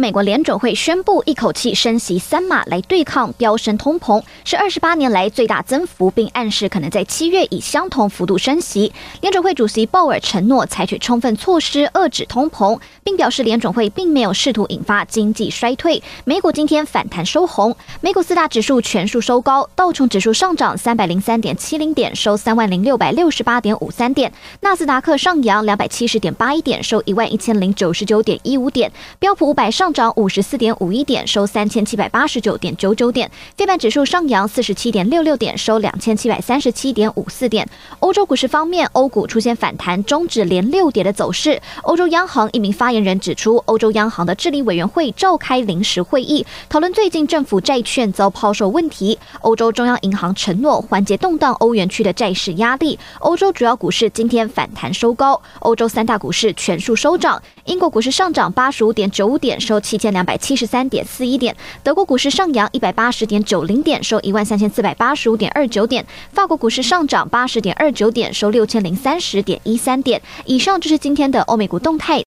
美国联准会宣布一口气升息三码来对抗飙升通膨，是二十八年来最大增幅，并暗示可能在七月以相同幅度升息。联准会主席鲍尔承诺采取充分措施遏制通膨，并表示联准会并没有试图引发经济衰退。美股今天反弹收红，美股四大指数全数收高，道琼指数上涨三百零三点七零点，收三万零六百六十八点五三点；纳斯达克上扬两百七十点八一点，收一万一千零九十九点一五点；标普五百上。上涨五十四点五一点，收三千七百八十九点九九点。非半指数上扬四十七点六六点，收两千七百三十七点五四点。欧洲股市方面，欧股出现反弹，终止连六跌的走势。欧洲央行一名发言人指出，欧洲央行的治理委员会召开临时会议，讨论最近政府债券遭抛售问题。欧洲中央银行承诺缓解动荡欧元区的债市压力。欧洲主要股市今天反弹收高，欧洲三大股市全数收涨。英国股市上涨八十五点九五点，收。收七千两百七十三点四一点，德国股市上扬一百八十点九零点，收一万三千四百八十五点二九点，法国股市上涨八十点二九点，收六千零三十点一三点。以上就是今天的欧美股动态。